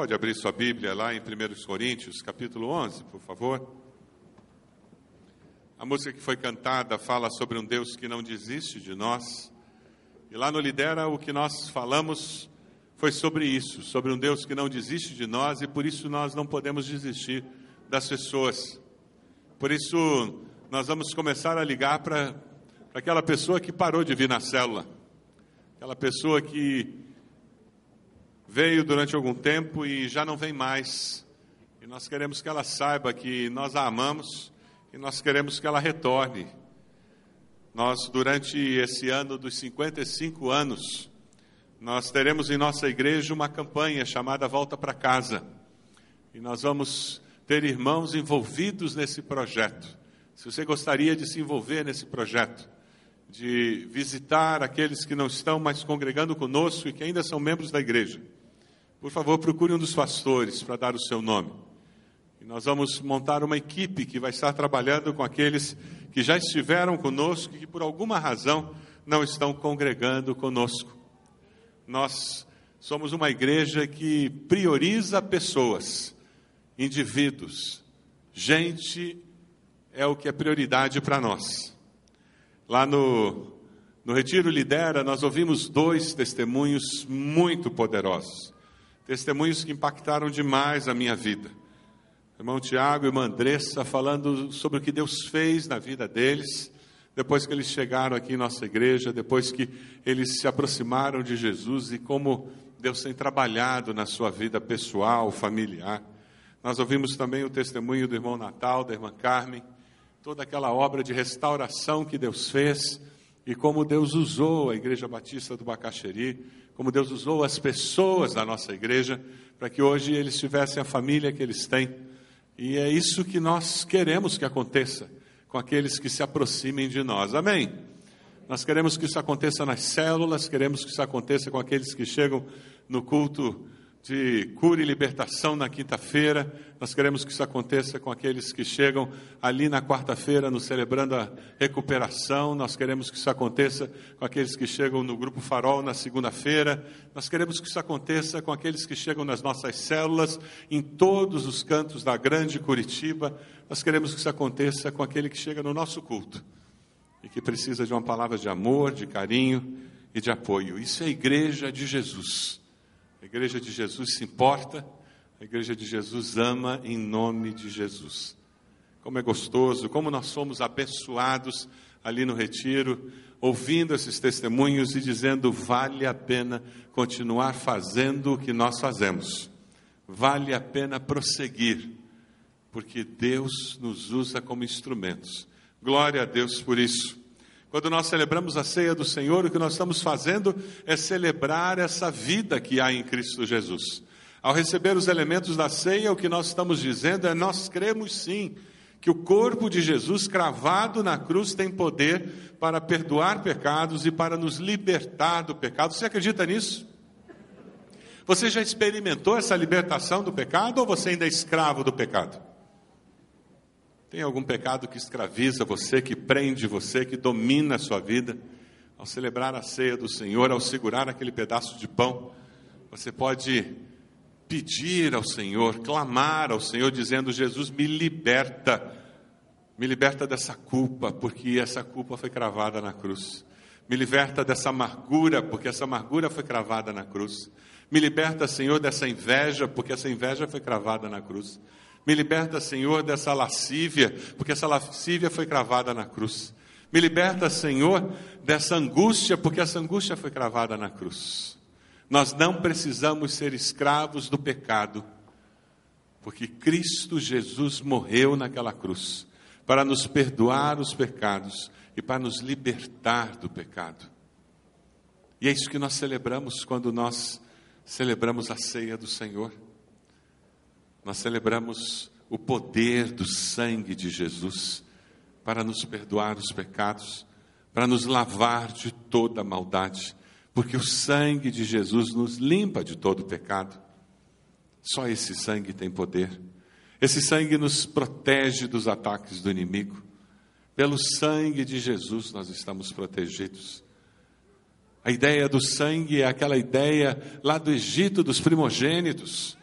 pode abrir sua Bíblia lá em 1 Coríntios, capítulo 11, por favor? A música que foi cantada fala sobre um Deus que não desiste de nós. E lá no Lidera, o que nós falamos foi sobre isso, sobre um Deus que não desiste de nós e por isso nós não podemos desistir das pessoas. Por isso, nós vamos começar a ligar para aquela pessoa que parou de vir na célula, aquela pessoa que veio durante algum tempo e já não vem mais. E nós queremos que ela saiba que nós a amamos e nós queremos que ela retorne. Nós, durante esse ano dos 55 anos, nós teremos em nossa igreja uma campanha chamada Volta para Casa. E nós vamos ter irmãos envolvidos nesse projeto. Se você gostaria de se envolver nesse projeto, de visitar aqueles que não estão mais congregando conosco e que ainda são membros da igreja, por favor, procure um dos pastores para dar o seu nome. E nós vamos montar uma equipe que vai estar trabalhando com aqueles que já estiveram conosco e que por alguma razão não estão congregando conosco. Nós somos uma igreja que prioriza pessoas, indivíduos. Gente é o que é prioridade para nós. Lá no, no Retiro Lidera, nós ouvimos dois testemunhos muito poderosos testemunhos que impactaram demais a minha vida. Irmão Tiago e irmã Andressa falando sobre o que Deus fez na vida deles, depois que eles chegaram aqui em nossa igreja, depois que eles se aproximaram de Jesus e como Deus tem trabalhado na sua vida pessoal, familiar. Nós ouvimos também o testemunho do irmão Natal, da irmã Carmen, toda aquela obra de restauração que Deus fez e como Deus usou a Igreja Batista do Bacaxeri como Deus usou as pessoas da nossa igreja para que hoje eles tivessem a família que eles têm. E é isso que nós queremos que aconteça com aqueles que se aproximem de nós. Amém? Nós queremos que isso aconteça nas células, queremos que isso aconteça com aqueles que chegam no culto de cura e libertação na quinta-feira. Nós queremos que isso aconteça com aqueles que chegam ali na quarta-feira, nos celebrando a recuperação. Nós queremos que isso aconteça com aqueles que chegam no Grupo Farol na segunda-feira. Nós queremos que isso aconteça com aqueles que chegam nas nossas células, em todos os cantos da grande Curitiba. Nós queremos que isso aconteça com aquele que chega no nosso culto e que precisa de uma palavra de amor, de carinho e de apoio. Isso é a igreja de Jesus. A igreja de Jesus se importa, a igreja de Jesus ama em nome de Jesus. Como é gostoso, como nós somos abençoados ali no retiro, ouvindo esses testemunhos e dizendo: vale a pena continuar fazendo o que nós fazemos, vale a pena prosseguir, porque Deus nos usa como instrumentos. Glória a Deus por isso. Quando nós celebramos a ceia do Senhor, o que nós estamos fazendo é celebrar essa vida que há em Cristo Jesus. Ao receber os elementos da ceia, o que nós estamos dizendo é: nós cremos sim que o corpo de Jesus cravado na cruz tem poder para perdoar pecados e para nos libertar do pecado. Você acredita nisso? Você já experimentou essa libertação do pecado ou você ainda é escravo do pecado? Tem algum pecado que escraviza você, que prende você, que domina a sua vida? Ao celebrar a ceia do Senhor, ao segurar aquele pedaço de pão, você pode pedir ao Senhor, clamar ao Senhor, dizendo: Jesus, me liberta, me liberta dessa culpa, porque essa culpa foi cravada na cruz. Me liberta dessa amargura, porque essa amargura foi cravada na cruz. Me liberta, Senhor, dessa inveja, porque essa inveja foi cravada na cruz. Me liberta, Senhor, dessa lascívia, porque essa lascívia foi cravada na cruz. Me liberta, Senhor, dessa angústia, porque essa angústia foi cravada na cruz. Nós não precisamos ser escravos do pecado, porque Cristo Jesus morreu naquela cruz para nos perdoar os pecados e para nos libertar do pecado. E é isso que nós celebramos quando nós celebramos a ceia do Senhor. Nós celebramos o poder do sangue de Jesus para nos perdoar os pecados, para nos lavar de toda maldade, porque o sangue de Jesus nos limpa de todo pecado. Só esse sangue tem poder. Esse sangue nos protege dos ataques do inimigo. Pelo sangue de Jesus nós estamos protegidos. A ideia do sangue é aquela ideia lá do Egito dos primogênitos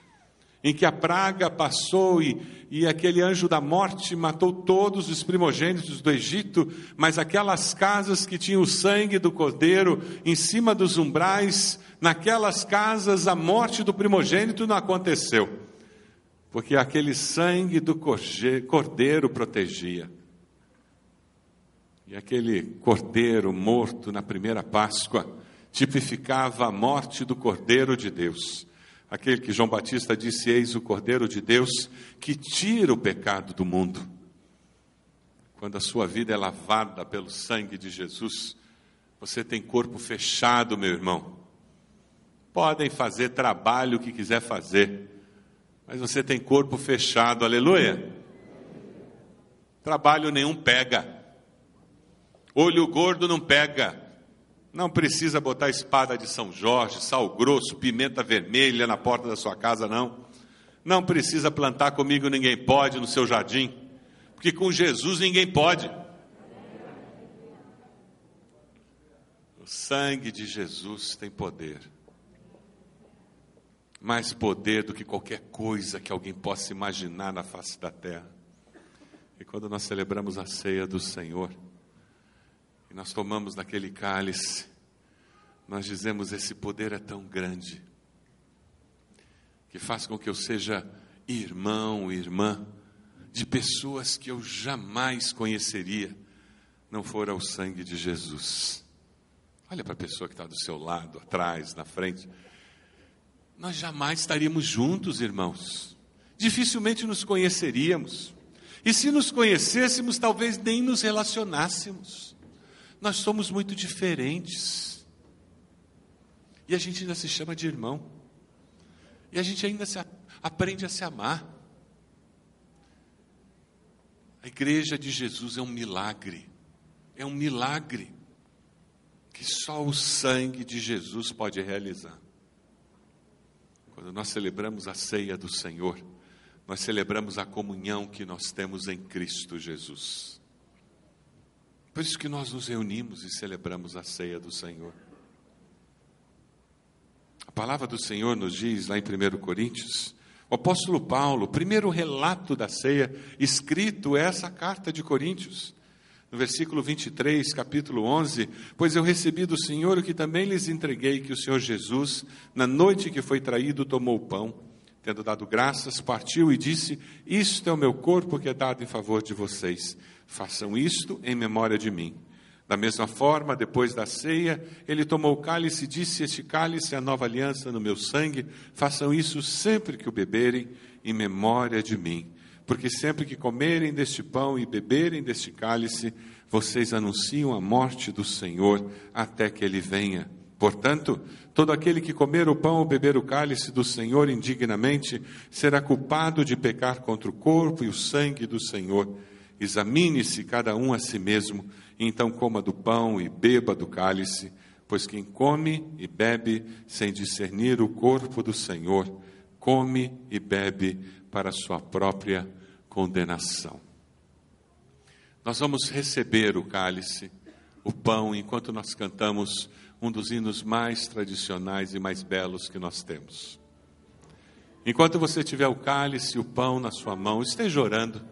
em que a praga passou e, e aquele anjo da morte matou todos os primogênitos do Egito, mas aquelas casas que tinham o sangue do cordeiro em cima dos umbrais, naquelas casas a morte do primogênito não aconteceu, porque aquele sangue do cordeiro protegia. E aquele cordeiro morto na primeira Páscoa tipificava a morte do cordeiro de Deus. Aquele que João Batista disse: Eis o cordeiro de Deus que tira o pecado do mundo. Quando a sua vida é lavada pelo sangue de Jesus, você tem corpo fechado, meu irmão. Podem fazer trabalho que quiser fazer, mas você tem corpo fechado, aleluia. Trabalho nenhum pega. Olho gordo não pega. Não precisa botar espada de São Jorge, sal grosso, pimenta vermelha na porta da sua casa, não. Não precisa plantar comigo ninguém pode no seu jardim, porque com Jesus ninguém pode. O sangue de Jesus tem poder. Mais poder do que qualquer coisa que alguém possa imaginar na face da terra. E quando nós celebramos a ceia do Senhor, e nós tomamos daquele cálice, nós dizemos: esse poder é tão grande, que faz com que eu seja irmão, irmã, de pessoas que eu jamais conheceria, não fora o sangue de Jesus. Olha para a pessoa que está do seu lado, atrás, na frente. Nós jamais estaríamos juntos, irmãos. Dificilmente nos conheceríamos. E se nos conhecêssemos, talvez nem nos relacionássemos. Nós somos muito diferentes. E a gente ainda se chama de irmão. E a gente ainda se, aprende a se amar. A igreja de Jesus é um milagre. É um milagre que só o sangue de Jesus pode realizar. Quando nós celebramos a ceia do Senhor, nós celebramos a comunhão que nós temos em Cristo Jesus. Por isso que nós nos reunimos e celebramos a ceia do Senhor. A palavra do Senhor nos diz lá em 1 Coríntios, o apóstolo Paulo, o primeiro relato da ceia escrito é essa carta de Coríntios. No versículo 23, capítulo 11: Pois eu recebi do Senhor o que também lhes entreguei, que o Senhor Jesus, na noite que foi traído, tomou o pão, tendo dado graças, partiu e disse: Isto é o meu corpo que é dado em favor de vocês. Façam isto em memória de mim. Da mesma forma, depois da ceia, ele tomou o cálice e disse: Este cálice é a nova aliança no meu sangue. Façam isso sempre que o beberem, em memória de mim. Porque sempre que comerem deste pão e beberem deste cálice, vocês anunciam a morte do Senhor até que ele venha. Portanto, todo aquele que comer o pão ou beber o cálice do Senhor indignamente será culpado de pecar contra o corpo e o sangue do Senhor. Examine-se cada um a si mesmo, e então coma do pão e beba do cálice, pois quem come e bebe sem discernir o corpo do Senhor, come e bebe para sua própria condenação. Nós vamos receber o cálice, o pão, enquanto nós cantamos um dos hinos mais tradicionais e mais belos que nós temos. Enquanto você tiver o cálice e o pão na sua mão, esteja orando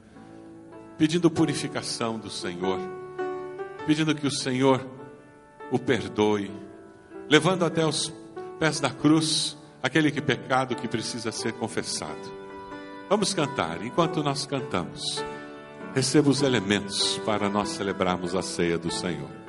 pedindo purificação do Senhor, pedindo que o Senhor o perdoe, levando até os pés da cruz aquele que pecado que precisa ser confessado. Vamos cantar, enquanto nós cantamos, receba os elementos para nós celebrarmos a ceia do Senhor.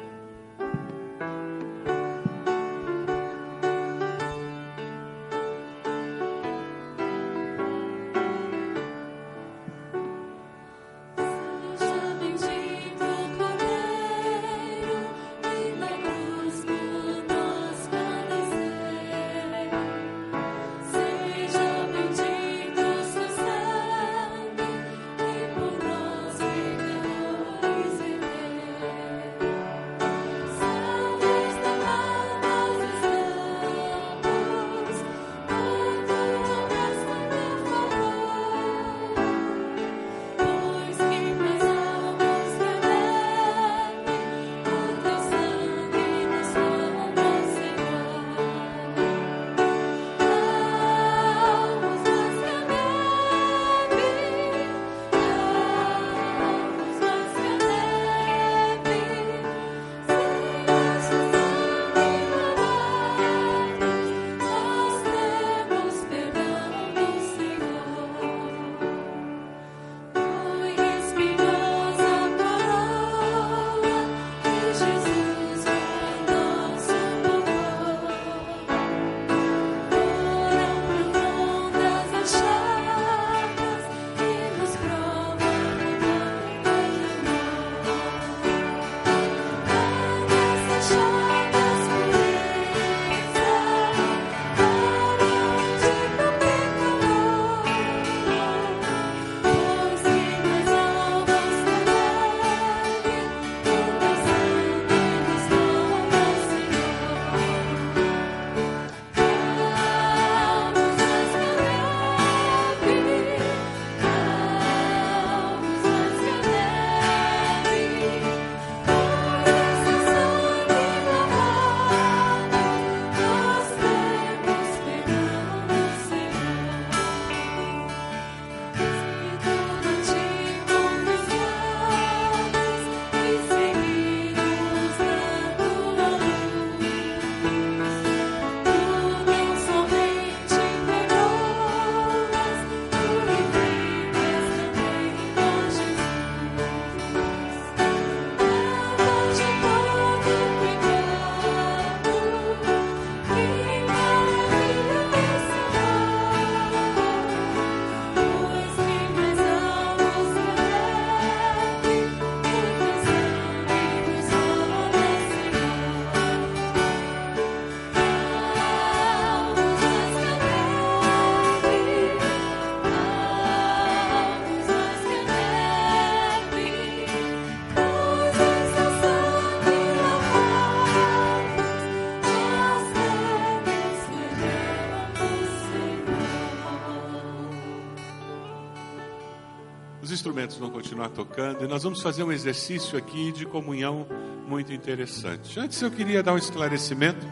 Vão continuar tocando e nós vamos fazer um exercício aqui de comunhão muito interessante. Antes eu queria dar um esclarecimento.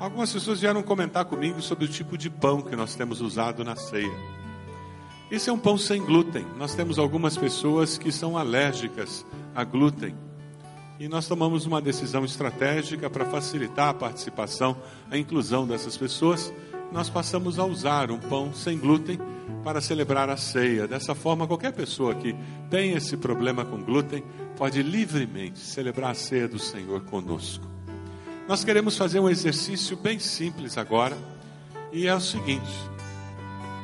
Algumas pessoas vieram comentar comigo sobre o tipo de pão que nós temos usado na ceia. Esse é um pão sem glúten. Nós temos algumas pessoas que são alérgicas a glúten. E nós tomamos uma decisão estratégica para facilitar a participação, a inclusão dessas pessoas. Nós passamos a usar um pão sem glúten para celebrar a ceia. Dessa forma, qualquer pessoa que tem esse problema com glúten pode livremente celebrar a ceia do Senhor conosco. Nós queremos fazer um exercício bem simples agora, e é o seguinte: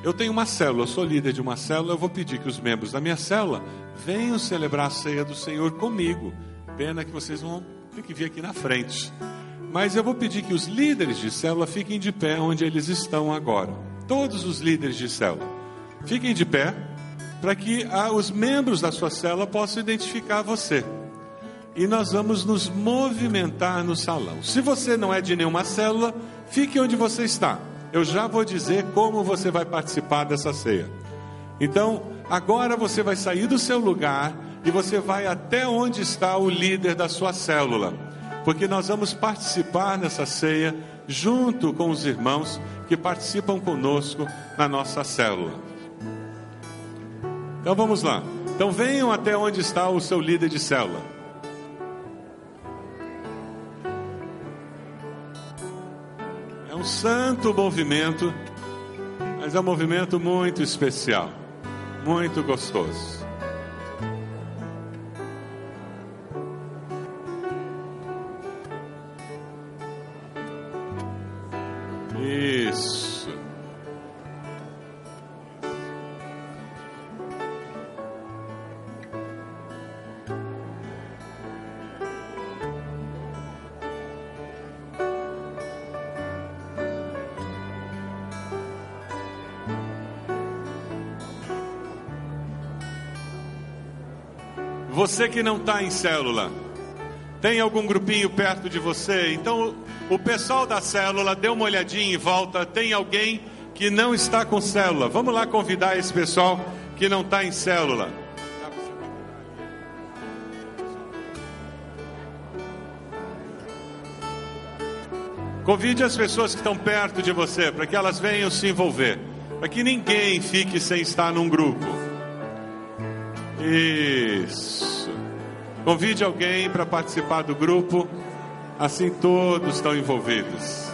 eu tenho uma célula, eu sou líder de uma célula, eu vou pedir que os membros da minha célula venham celebrar a ceia do Senhor comigo. Pena que vocês vão ter que vir aqui na frente. Mas eu vou pedir que os líderes de célula fiquem de pé onde eles estão agora. Todos os líderes de célula. Fiquem de pé para que ah, os membros da sua célula possam identificar você. E nós vamos nos movimentar no salão. Se você não é de nenhuma célula, fique onde você está eu já vou dizer como você vai participar dessa ceia. Então, agora você vai sair do seu lugar e você vai até onde está o líder da sua célula, porque nós vamos participar nessa ceia junto com os irmãos que participam conosco na nossa célula. Então vamos lá. Então venham até onde está o seu líder de célula. um santo movimento, mas é um movimento muito especial, muito gostoso. Você que não está em célula, tem algum grupinho perto de você? Então, o pessoal da célula, dê uma olhadinha em volta. Tem alguém que não está com célula? Vamos lá convidar esse pessoal que não está em célula. Convide as pessoas que estão perto de você para que elas venham se envolver, para que ninguém fique sem estar num grupo. Isso. Convide alguém para participar do grupo, assim todos estão envolvidos.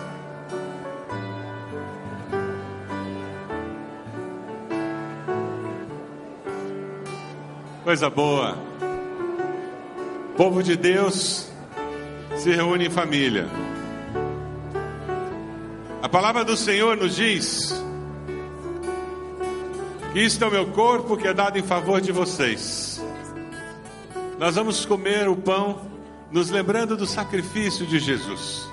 Coisa boa. Povo de Deus se reúne em família. A palavra do Senhor nos diz isto é o meu corpo que é dado em favor de vocês. Nós vamos comer o pão, nos lembrando do sacrifício de Jesus.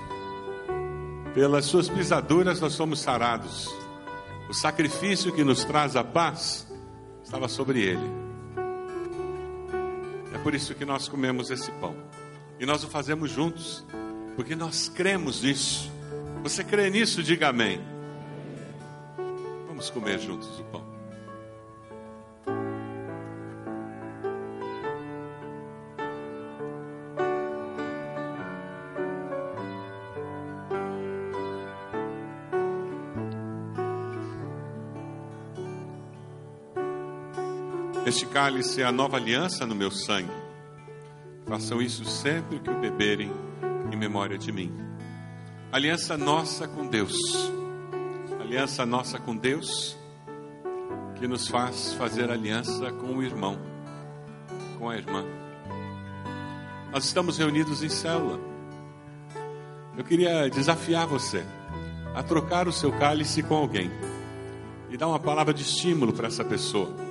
Pelas suas pisaduras nós somos sarados. O sacrifício que nos traz a paz estava sobre ele. É por isso que nós comemos esse pão. E nós o fazemos juntos, porque nós cremos nisso. Você crê nisso? Diga amém. Vamos comer juntos o pão. Este cálice é a nova aliança no meu sangue. Façam isso sempre que o beberem em memória de mim. Aliança nossa com Deus. Aliança nossa com Deus que nos faz fazer aliança com o irmão, com a irmã. Nós estamos reunidos em célula. Eu queria desafiar você a trocar o seu cálice com alguém e dar uma palavra de estímulo para essa pessoa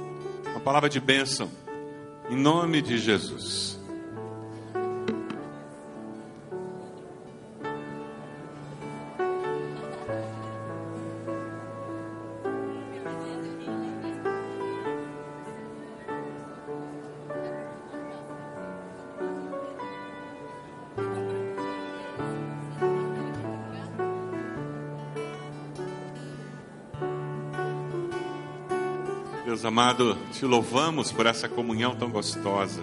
uma palavra de bênção, em nome de Jesus. Deus amado, te louvamos por essa comunhão tão gostosa,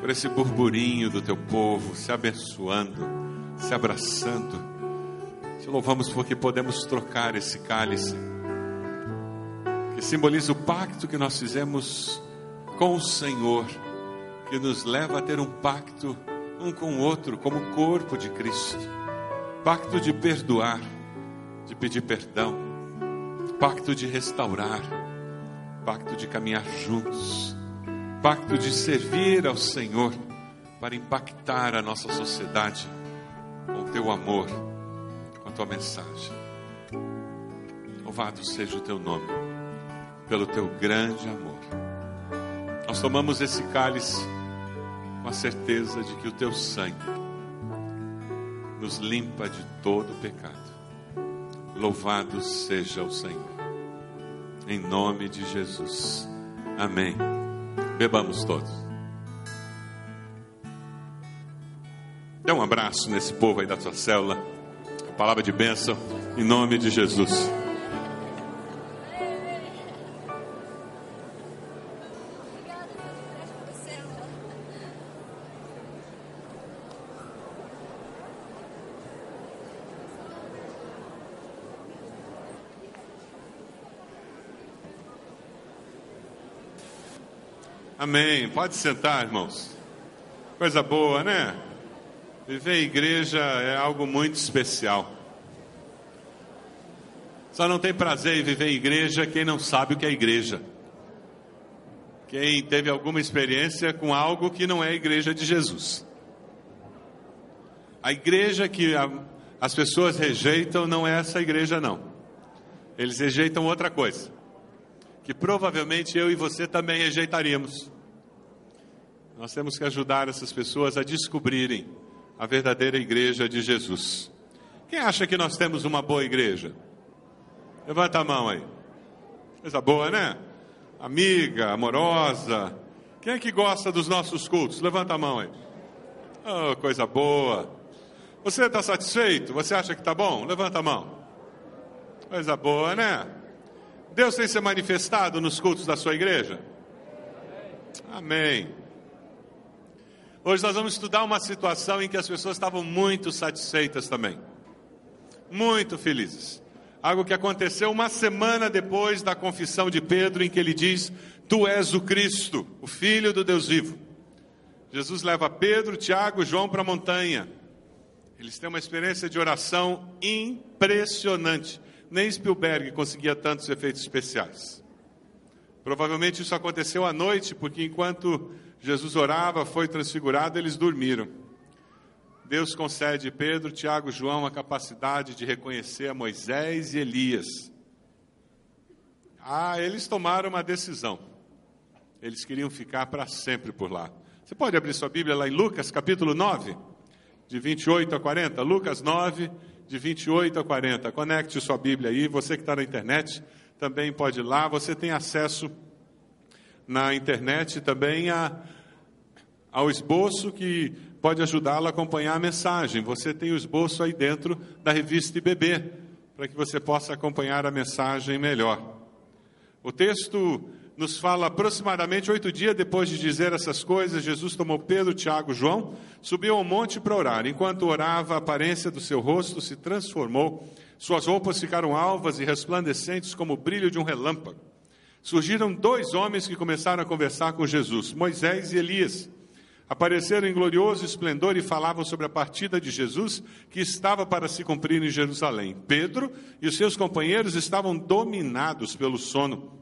por esse burburinho do teu povo se abençoando, se abraçando. Te louvamos porque podemos trocar esse cálice, que simboliza o pacto que nós fizemos com o Senhor, que nos leva a ter um pacto um com o outro, como corpo de Cristo. Pacto de perdoar, de pedir perdão, pacto de restaurar pacto de caminhar juntos, pacto de servir ao Senhor para impactar a nossa sociedade com o teu amor, com a tua mensagem. Louvado seja o teu nome, pelo teu grande amor. Nós tomamos esse cálice com a certeza de que o teu sangue nos limpa de todo pecado. Louvado seja o Senhor em nome de Jesus. Amém. Bebamos todos. Dê um abraço nesse povo aí da sua célula. Palavra de bênção em nome de Jesus. Amém. Pode sentar, irmãos. Coisa boa, né? Viver em igreja é algo muito especial. Só não tem prazer em viver em igreja quem não sabe o que é igreja. Quem teve alguma experiência com algo que não é a igreja de Jesus. A igreja que a, as pessoas rejeitam não é essa igreja, não. Eles rejeitam outra coisa que provavelmente eu e você também rejeitaríamos. Nós temos que ajudar essas pessoas a descobrirem a verdadeira igreja de Jesus. Quem acha que nós temos uma boa igreja? Levanta a mão aí. Coisa boa, né? Amiga, amorosa. Quem é que gosta dos nossos cultos? Levanta a mão aí. Oh, coisa boa. Você está satisfeito? Você acha que está bom? Levanta a mão. Coisa boa, né? Deus tem se manifestado nos cultos da sua igreja? Amém. Hoje nós vamos estudar uma situação em que as pessoas estavam muito satisfeitas também. Muito felizes. Algo que aconteceu uma semana depois da confissão de Pedro, em que ele diz: Tu és o Cristo, o Filho do Deus vivo. Jesus leva Pedro, Tiago, João para a montanha. Eles têm uma experiência de oração impressionante nem Spielberg conseguia tantos efeitos especiais. Provavelmente isso aconteceu à noite, porque enquanto Jesus orava, foi transfigurado, eles dormiram. Deus concede Pedro, Tiago, João a capacidade de reconhecer a Moisés e Elias. Ah, eles tomaram uma decisão. Eles queriam ficar para sempre por lá. Você pode abrir sua Bíblia lá em Lucas, capítulo 9, de 28 a 40. Lucas 9, de 28 a 40. Conecte sua Bíblia aí. Você que está na internet também pode ir lá. Você tem acesso na internet também a, ao esboço que pode ajudá-lo a acompanhar a mensagem. Você tem o esboço aí dentro da revista IBB, para que você possa acompanhar a mensagem melhor. O texto nos fala aproximadamente oito dias depois de dizer essas coisas, Jesus tomou Pedro, Tiago, João, subiu ao monte para orar. Enquanto orava, a aparência do seu rosto se transformou, suas roupas ficaram alvas e resplandecentes como o brilho de um relâmpago. Surgiram dois homens que começaram a conversar com Jesus, Moisés e Elias. Apareceram em glorioso esplendor e falavam sobre a partida de Jesus que estava para se cumprir em Jerusalém. Pedro e os seus companheiros estavam dominados pelo sono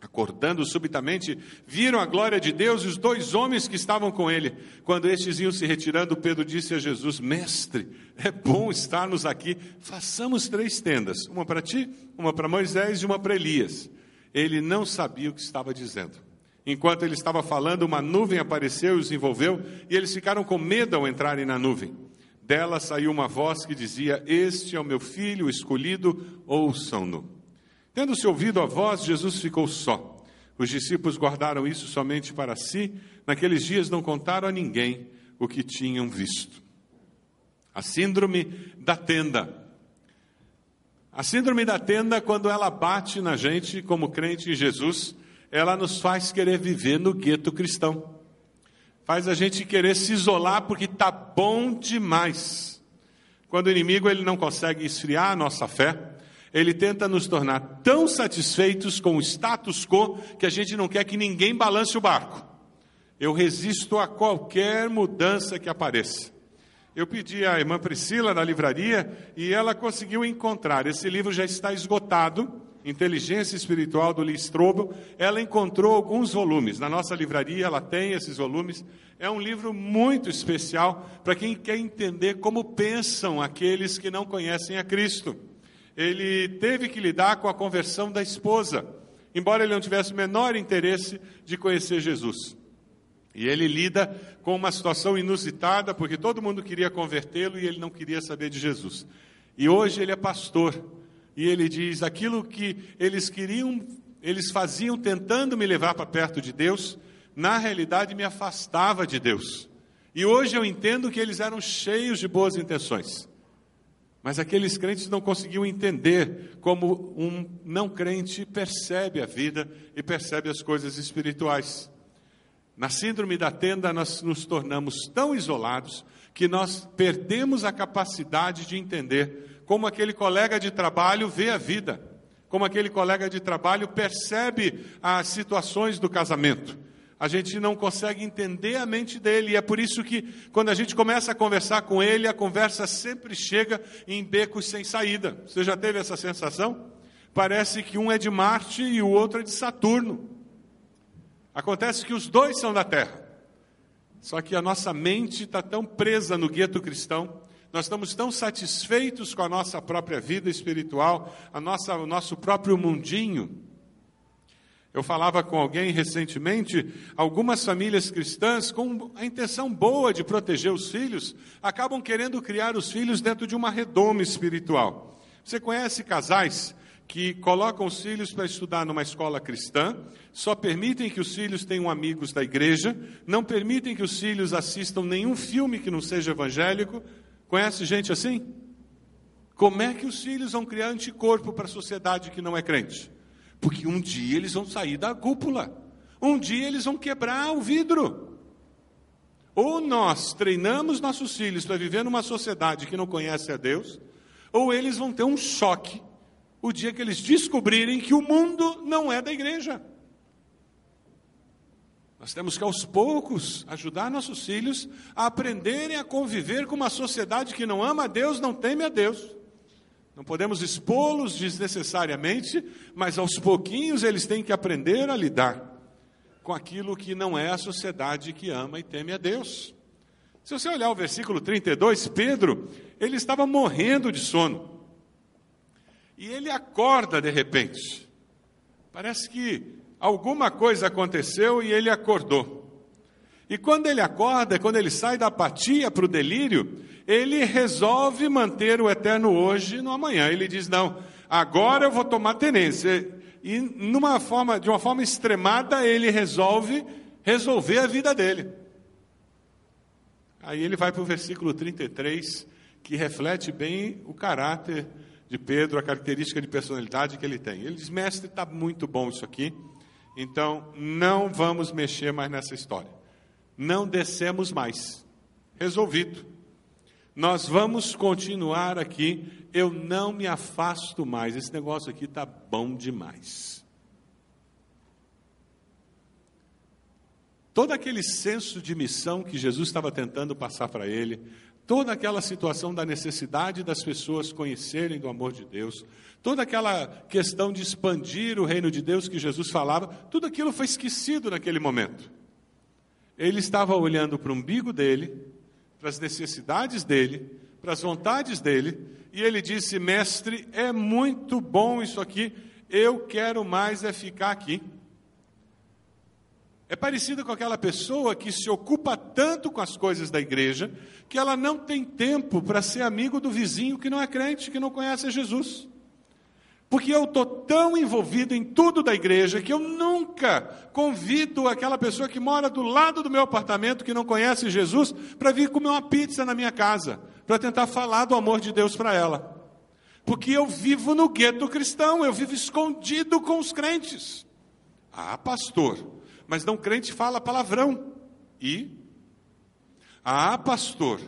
Acordando subitamente, viram a glória de Deus e os dois homens que estavam com ele. Quando estes iam se retirando, Pedro disse a Jesus: Mestre, é bom estarmos aqui. Façamos três tendas: uma para ti, uma para Moisés e uma para Elias. Ele não sabia o que estava dizendo. Enquanto ele estava falando, uma nuvem apareceu e os envolveu, e eles ficaram com medo ao entrarem na nuvem. Dela saiu uma voz que dizia: Este é o meu filho escolhido, ouçam-no. Tendo-se ouvido a voz, Jesus ficou só. Os discípulos guardaram isso somente para si. Naqueles dias não contaram a ninguém o que tinham visto. A síndrome da tenda. A síndrome da tenda, quando ela bate na gente como crente em Jesus, ela nos faz querer viver no gueto cristão. Faz a gente querer se isolar porque tá bom demais. Quando o inimigo ele não consegue esfriar a nossa fé, ele tenta nos tornar tão satisfeitos com o status quo que a gente não quer que ninguém balance o barco. Eu resisto a qualquer mudança que apareça. Eu pedi à irmã Priscila da livraria e ela conseguiu encontrar. Esse livro já está esgotado. Inteligência Espiritual do Lee Strobel. Ela encontrou alguns volumes. Na nossa livraria ela tem esses volumes. É um livro muito especial para quem quer entender como pensam aqueles que não conhecem a Cristo. Ele teve que lidar com a conversão da esposa, embora ele não tivesse o menor interesse de conhecer Jesus. E ele lida com uma situação inusitada, porque todo mundo queria convertê-lo e ele não queria saber de Jesus. E hoje ele é pastor. E ele diz: aquilo que eles queriam, eles faziam tentando me levar para perto de Deus, na realidade me afastava de Deus. E hoje eu entendo que eles eram cheios de boas intenções. Mas aqueles crentes não conseguiam entender como um não crente percebe a vida e percebe as coisas espirituais. Na síndrome da tenda, nós nos tornamos tão isolados que nós perdemos a capacidade de entender como aquele colega de trabalho vê a vida, como aquele colega de trabalho percebe as situações do casamento. A gente não consegue entender a mente dele, e é por isso que, quando a gente começa a conversar com ele, a conversa sempre chega em becos sem saída. Você já teve essa sensação? Parece que um é de Marte e o outro é de Saturno. Acontece que os dois são da terra. Só que a nossa mente está tão presa no gueto cristão, nós estamos tão satisfeitos com a nossa própria vida espiritual, a nossa, o nosso próprio mundinho. Eu falava com alguém recentemente, algumas famílias cristãs, com a intenção boa de proteger os filhos, acabam querendo criar os filhos dentro de uma redoma espiritual. Você conhece casais que colocam os filhos para estudar numa escola cristã, só permitem que os filhos tenham amigos da igreja, não permitem que os filhos assistam nenhum filme que não seja evangélico. Conhece gente assim? Como é que os filhos vão criar anticorpo para a sociedade que não é crente? Porque um dia eles vão sair da cúpula, um dia eles vão quebrar o vidro. Ou nós treinamos nossos filhos para viver numa sociedade que não conhece a Deus, ou eles vão ter um choque o dia que eles descobrirem que o mundo não é da igreja. Nós temos que, aos poucos, ajudar nossos filhos a aprenderem a conviver com uma sociedade que não ama a Deus, não teme a Deus. Não podemos expô-los desnecessariamente, mas aos pouquinhos eles têm que aprender a lidar com aquilo que não é a sociedade que ama e teme a Deus. Se você olhar o versículo 32, Pedro, ele estava morrendo de sono. E ele acorda de repente. Parece que alguma coisa aconteceu e ele acordou. E quando ele acorda, quando ele sai da apatia para o delírio, ele resolve manter o eterno hoje no amanhã. Ele diz: Não, agora eu vou tomar tenência. E numa forma, de uma forma extremada, ele resolve resolver a vida dele. Aí ele vai para o versículo 33, que reflete bem o caráter de Pedro, a característica de personalidade que ele tem. Ele diz: Mestre, está muito bom isso aqui, então não vamos mexer mais nessa história. Não descemos mais. Resolvido. Nós vamos continuar aqui. Eu não me afasto mais. Esse negócio aqui está bom demais. Todo aquele senso de missão que Jesus estava tentando passar para ele, toda aquela situação da necessidade das pessoas conhecerem do amor de Deus, toda aquela questão de expandir o reino de Deus que Jesus falava, tudo aquilo foi esquecido naquele momento. Ele estava olhando para o umbigo dele, para as necessidades dele, para as vontades dele, e ele disse: Mestre, é muito bom isso aqui, eu quero mais é ficar aqui. É parecido com aquela pessoa que se ocupa tanto com as coisas da igreja que ela não tem tempo para ser amigo do vizinho que não é crente, que não conhece Jesus. Porque eu estou tão envolvido em tudo da igreja que eu nunca convido aquela pessoa que mora do lado do meu apartamento, que não conhece Jesus, para vir comer uma pizza na minha casa, para tentar falar do amor de Deus para ela. Porque eu vivo no gueto cristão, eu vivo escondido com os crentes. Ah, pastor, mas não crente fala palavrão. E? Ah, pastor,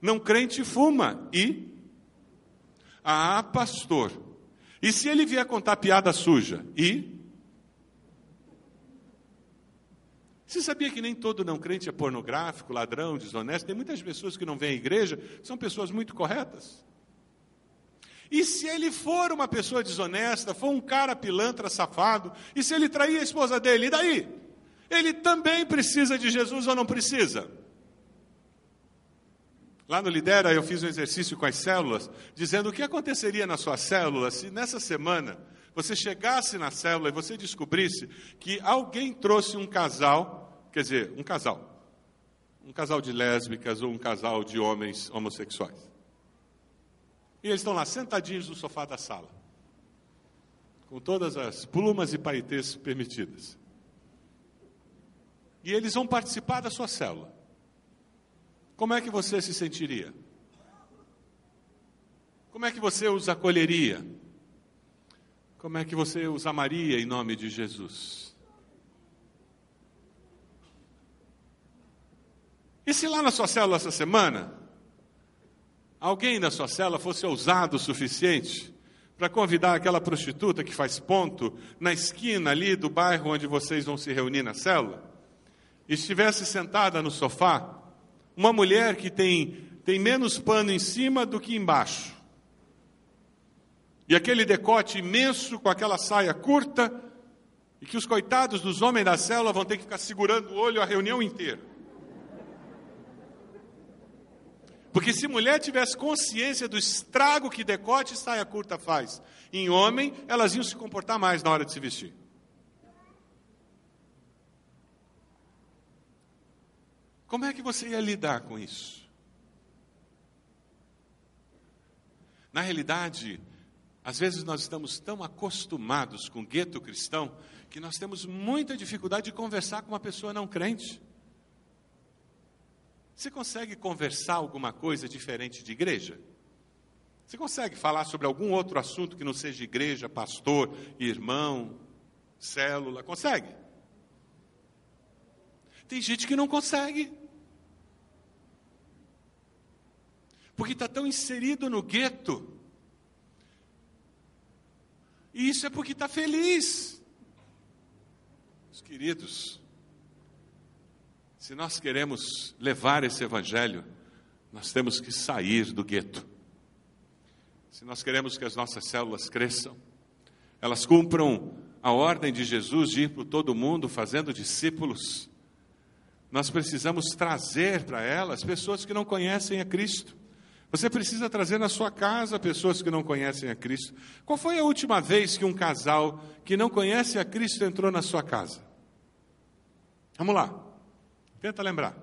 não crente fuma. E? Ah, pastor, e se ele vier contar piada suja? E? Você sabia que nem todo não crente é pornográfico, ladrão, desonesto? Tem muitas pessoas que não vêm à igreja, são pessoas muito corretas. E se ele for uma pessoa desonesta, for um cara pilantra, safado, e se ele trair a esposa dele, e daí? Ele também precisa de Jesus ou não precisa? Lá no Lidera, eu fiz um exercício com as células, dizendo o que aconteceria na sua célula se nessa semana você chegasse na célula e você descobrisse que alguém trouxe um casal, quer dizer, um casal, um casal de lésbicas ou um casal de homens homossexuais. E eles estão lá sentadinhos no sofá da sala, com todas as plumas e paetês permitidas. E eles vão participar da sua célula. Como é que você se sentiria? Como é que você os acolheria? Como é que você os amaria em nome de Jesus? E se lá na sua célula essa semana alguém na sua cela fosse ousado o suficiente para convidar aquela prostituta que faz ponto na esquina ali do bairro onde vocês vão se reunir na célula, estivesse sentada no sofá, uma mulher que tem, tem menos pano em cima do que embaixo, e aquele decote imenso com aquela saia curta, e que os coitados dos homens da célula vão ter que ficar segurando o olho a reunião inteira. Porque se mulher tivesse consciência do estrago que decote e saia curta faz em homem, elas iam se comportar mais na hora de se vestir. Como é que você ia lidar com isso? Na realidade, às vezes nós estamos tão acostumados com o gueto cristão que nós temos muita dificuldade de conversar com uma pessoa não crente. Você consegue conversar alguma coisa diferente de igreja? Você consegue falar sobre algum outro assunto que não seja igreja, pastor, irmão, célula? Consegue? Tem gente que não consegue. Porque está tão inserido no gueto. E isso é porque está feliz. Os queridos, se nós queremos levar esse evangelho, nós temos que sair do gueto. Se nós queremos que as nossas células cresçam, elas cumpram a ordem de Jesus de ir por todo mundo fazendo discípulos, nós precisamos trazer para elas pessoas que não conhecem a Cristo. Você precisa trazer na sua casa pessoas que não conhecem a Cristo. Qual foi a última vez que um casal que não conhece a Cristo entrou na sua casa? Vamos lá. Tenta lembrar.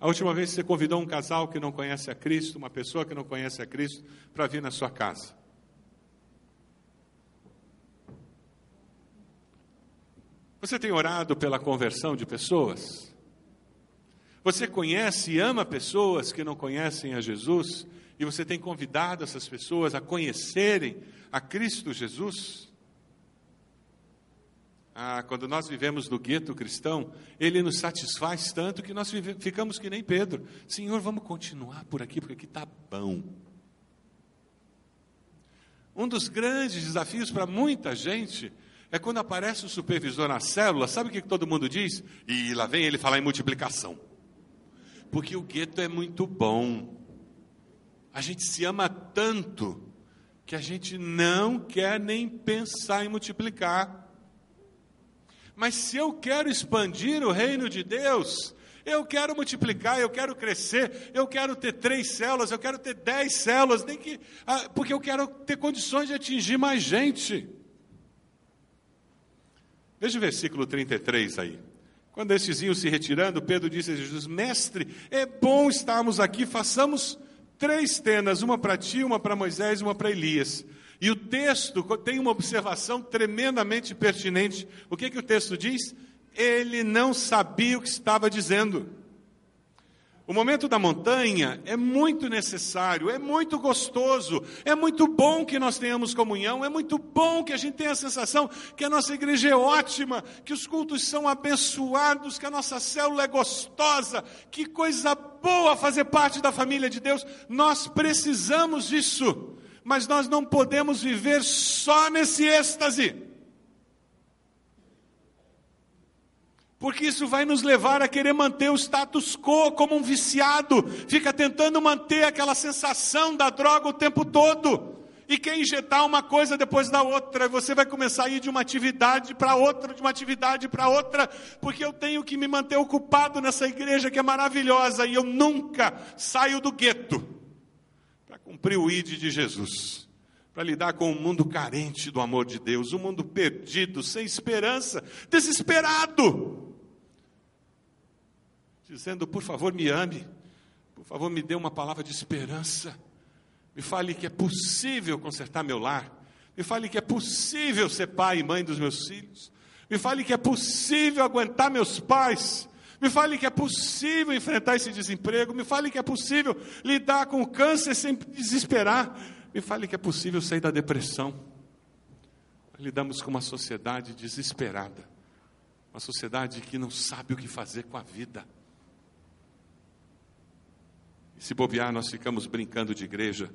A última vez que você convidou um casal que não conhece a Cristo, uma pessoa que não conhece a Cristo, para vir na sua casa. Você tem orado pela conversão de pessoas? Você conhece e ama pessoas que não conhecem a Jesus? E você tem convidado essas pessoas a conhecerem a Cristo Jesus? ah, quando nós vivemos no gueto cristão, ele nos satisfaz tanto que nós ficamos que nem Pedro. Senhor, vamos continuar por aqui, porque aqui está bom. Um dos grandes desafios para muita gente é quando aparece o supervisor na célula, sabe o que todo mundo diz? E lá vem ele falar em multiplicação. Porque o gueto é muito bom. A gente se ama tanto que a gente não quer nem pensar em multiplicar. Mas se eu quero expandir o reino de Deus, eu quero multiplicar, eu quero crescer, eu quero ter três células, eu quero ter dez células, nem que, ah, porque eu quero ter condições de atingir mais gente. Veja o versículo 33 aí. Quando estes iam se retirando, Pedro disse a Jesus: Mestre, é bom estarmos aqui, façamos três tendas, uma para ti, uma para Moisés e uma para Elias. E o texto tem uma observação tremendamente pertinente. O que, que o texto diz? Ele não sabia o que estava dizendo. O momento da montanha é muito necessário, é muito gostoso, é muito bom que nós tenhamos comunhão, é muito bom que a gente tenha a sensação que a nossa igreja é ótima, que os cultos são abençoados, que a nossa célula é gostosa, que coisa boa fazer parte da família de Deus. Nós precisamos disso, mas nós não podemos viver só nesse êxtase. Porque isso vai nos levar a querer manter o status quo como um viciado, fica tentando manter aquela sensação da droga o tempo todo. E quer injetar uma coisa depois da outra, e você vai começar a ir de uma atividade para outra, de uma atividade para outra, porque eu tenho que me manter ocupado nessa igreja que é maravilhosa, e eu nunca saio do gueto para cumprir o ID de Jesus para lidar com um mundo carente do amor de Deus, um mundo perdido, sem esperança, desesperado dizendo: por favor, me ame, por favor, me dê uma palavra de esperança, me fale que é possível consertar meu lar, me fale que é possível ser pai e mãe dos meus filhos, me fale que é possível aguentar meus pais. Me fale que é possível enfrentar esse desemprego. Me fale que é possível lidar com o câncer sem desesperar. Me fale que é possível sair da depressão. Lidamos com uma sociedade desesperada, uma sociedade que não sabe o que fazer com a vida. Se bobear, nós ficamos brincando de igreja,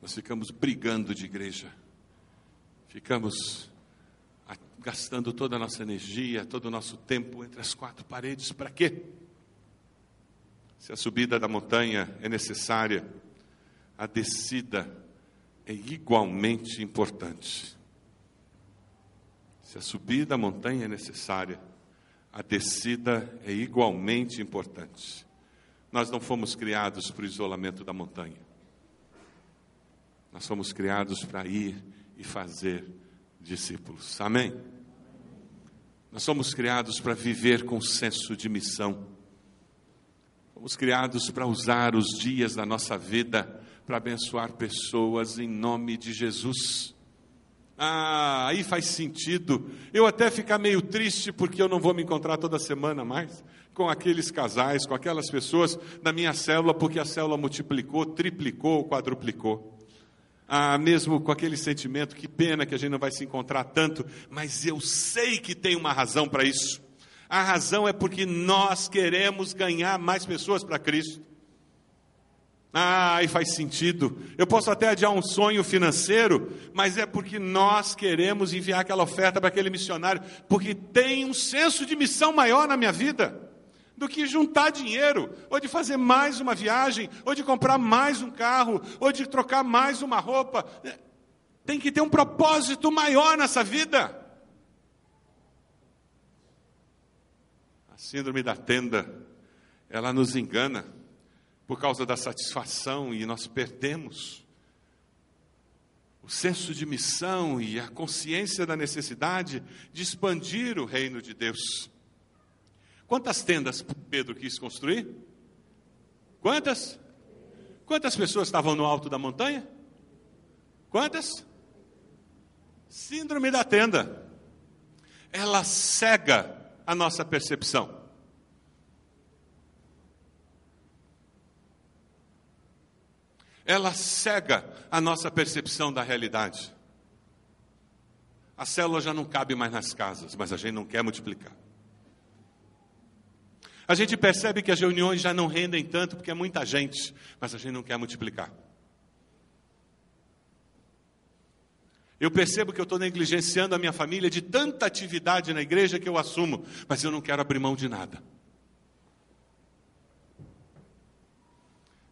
nós ficamos brigando de igreja, ficamos gastando toda a nossa energia, todo o nosso tempo entre as quatro paredes, para quê? Se a subida da montanha é necessária, a descida é igualmente importante. Se a subida da montanha é necessária, a descida é igualmente importante. Nós não fomos criados para o isolamento da montanha. Nós fomos criados para ir e fazer discípulos. Amém? Nós somos criados para viver com senso de missão. Fomos criados para usar os dias da nossa vida para abençoar pessoas em nome de Jesus. Ah, aí faz sentido. Eu até ficar meio triste porque eu não vou me encontrar toda semana mais com aqueles casais, com aquelas pessoas da minha célula, porque a célula multiplicou, triplicou, quadruplicou. Ah, mesmo com aquele sentimento, que pena que a gente não vai se encontrar tanto, mas eu sei que tem uma razão para isso. A razão é porque nós queremos ganhar mais pessoas para Cristo. Ah, aí faz sentido. Eu posso até adiar um sonho financeiro, mas é porque nós queremos enviar aquela oferta para aquele missionário, porque tem um senso de missão maior na minha vida do que juntar dinheiro, ou de fazer mais uma viagem, ou de comprar mais um carro, ou de trocar mais uma roupa. Tem que ter um propósito maior nessa vida. A síndrome da tenda, ela nos engana por causa da satisfação e nós perdemos o senso de missão e a consciência da necessidade de expandir o reino de Deus. Quantas tendas Pedro quis construir? Quantas? Quantas pessoas estavam no alto da montanha? Quantas? Síndrome da tenda. Ela cega a nossa percepção. Ela cega a nossa percepção da realidade. A célula já não cabe mais nas casas, mas a gente não quer multiplicar. A gente percebe que as reuniões já não rendem tanto porque é muita gente, mas a gente não quer multiplicar. Eu percebo que eu estou negligenciando a minha família de tanta atividade na igreja que eu assumo, mas eu não quero abrir mão de nada.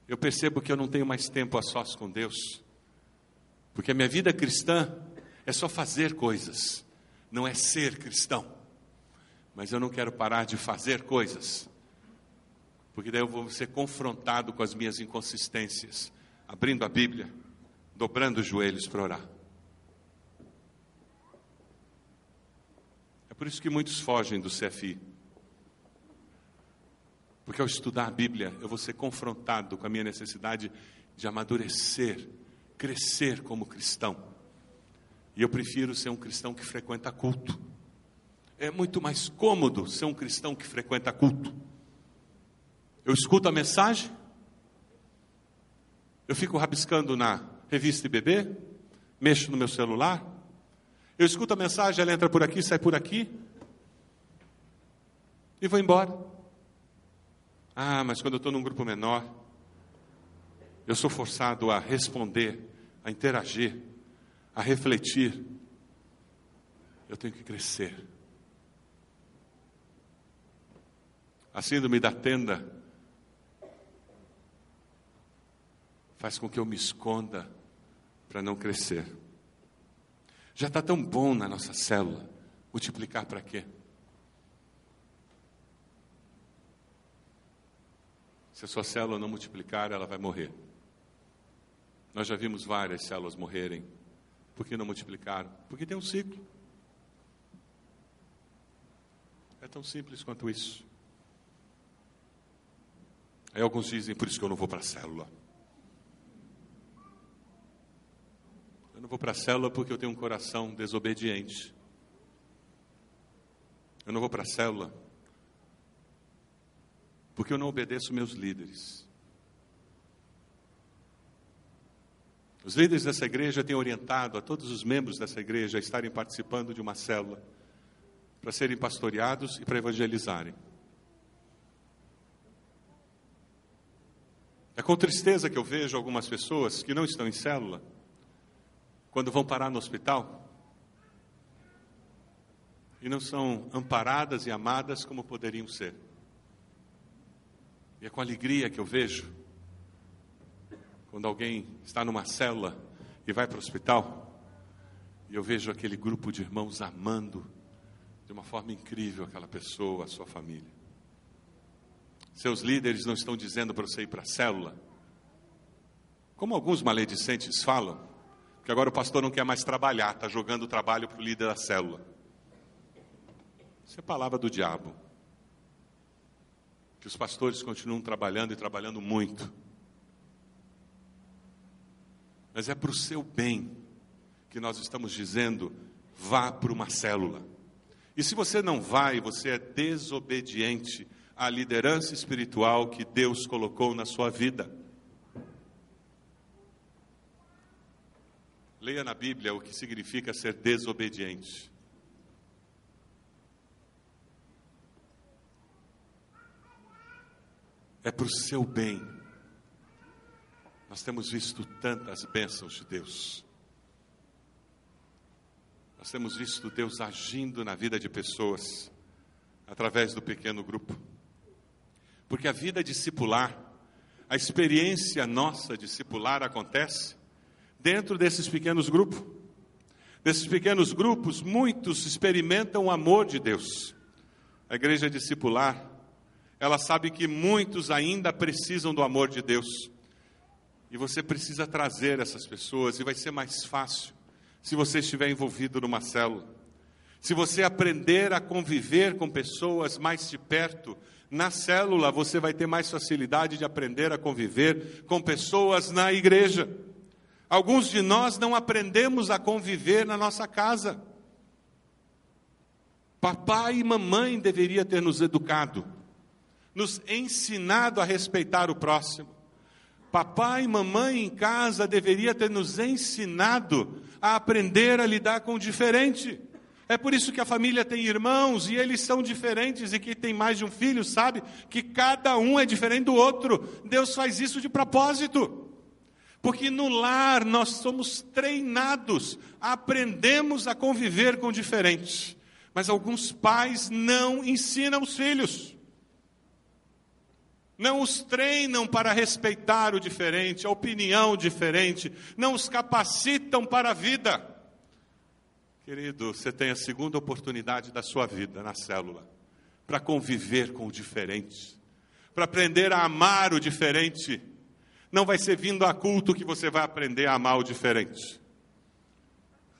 Eu percebo que eu não tenho mais tempo a sós com Deus, porque a minha vida cristã é só fazer coisas, não é ser cristão mas eu não quero parar de fazer coisas, porque daí eu vou ser confrontado com as minhas inconsistências, abrindo a Bíblia, dobrando os joelhos para orar. É por isso que muitos fogem do CFI. Porque ao estudar a Bíblia, eu vou ser confrontado com a minha necessidade de amadurecer, crescer como cristão. E eu prefiro ser um cristão que frequenta culto é muito mais cômodo ser um cristão que frequenta culto. Eu escuto a mensagem, eu fico rabiscando na revista IBB, mexo no meu celular, eu escuto a mensagem, ela entra por aqui, sai por aqui, e vou embora. Ah, mas quando eu estou num grupo menor, eu sou forçado a responder, a interagir, a refletir. Eu tenho que crescer. A síndrome da tenda faz com que eu me esconda para não crescer. Já está tão bom na nossa célula, multiplicar para quê? Se a sua célula não multiplicar, ela vai morrer. Nós já vimos várias células morrerem. Por que não multiplicaram? Porque tem um ciclo. É tão simples quanto isso. Aí alguns dizem, por isso que eu não vou para a célula. Eu não vou para a célula porque eu tenho um coração desobediente. Eu não vou para a célula porque eu não obedeço meus líderes. Os líderes dessa igreja têm orientado a todos os membros dessa igreja a estarem participando de uma célula para serem pastoreados e para evangelizarem. É com tristeza que eu vejo algumas pessoas que não estão em célula quando vão parar no hospital e não são amparadas e amadas como poderiam ser. E é com alegria que eu vejo quando alguém está numa célula e vai para o hospital e eu vejo aquele grupo de irmãos amando de uma forma incrível aquela pessoa, a sua família. Seus líderes não estão dizendo para você ir para a célula, como alguns maledicentes falam, que agora o pastor não quer mais trabalhar, está jogando o trabalho para o líder da célula. Isso é palavra do diabo. Que os pastores continuam trabalhando e trabalhando muito. Mas é para o seu bem que nós estamos dizendo: vá para uma célula. E se você não vai, você é desobediente à liderança espiritual que Deus colocou na sua vida. Leia na Bíblia o que significa ser desobediente. É para o seu bem. Nós temos visto tantas bênçãos de Deus. Nós temos visto Deus agindo na vida de pessoas através do pequeno grupo. Porque a vida discipular, a experiência nossa discipular acontece dentro desses pequenos grupos. Desses pequenos grupos, muitos experimentam o amor de Deus. A igreja discipular, ela sabe que muitos ainda precisam do amor de Deus. E você precisa trazer essas pessoas, e vai ser mais fácil se você estiver envolvido numa célula. Se você aprender a conviver com pessoas mais de perto, na célula você vai ter mais facilidade de aprender a conviver com pessoas na igreja. Alguns de nós não aprendemos a conviver na nossa casa. Papai e mamãe deveria ter nos educado, nos ensinado a respeitar o próximo. Papai e mamãe em casa deveria ter nos ensinado a aprender a lidar com o diferente. É por isso que a família tem irmãos e eles são diferentes e que tem mais de um filho sabe que cada um é diferente do outro. Deus faz isso de propósito. Porque no lar nós somos treinados, aprendemos a conviver com diferentes. Mas alguns pais não ensinam os filhos. Não os treinam para respeitar o diferente, a opinião diferente, não os capacitam para a vida. Querido, você tem a segunda oportunidade da sua vida na célula para conviver com o diferente, para aprender a amar o diferente não vai ser vindo a culto que você vai aprender a amar o diferente.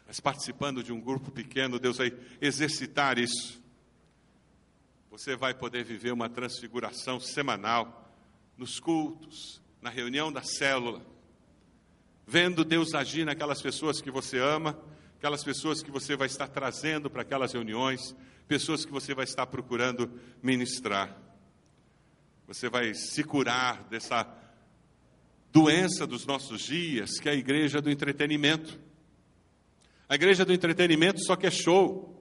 Mas participando de um grupo pequeno, Deus vai exercitar isso. Você vai poder viver uma transfiguração semanal nos cultos, na reunião da célula, vendo Deus agir naquelas pessoas que você ama, aquelas pessoas que você vai estar trazendo para aquelas reuniões, pessoas que você vai estar procurando ministrar. Você vai se curar dessa doença dos nossos dias, que é a igreja do entretenimento. A igreja do entretenimento só quer show.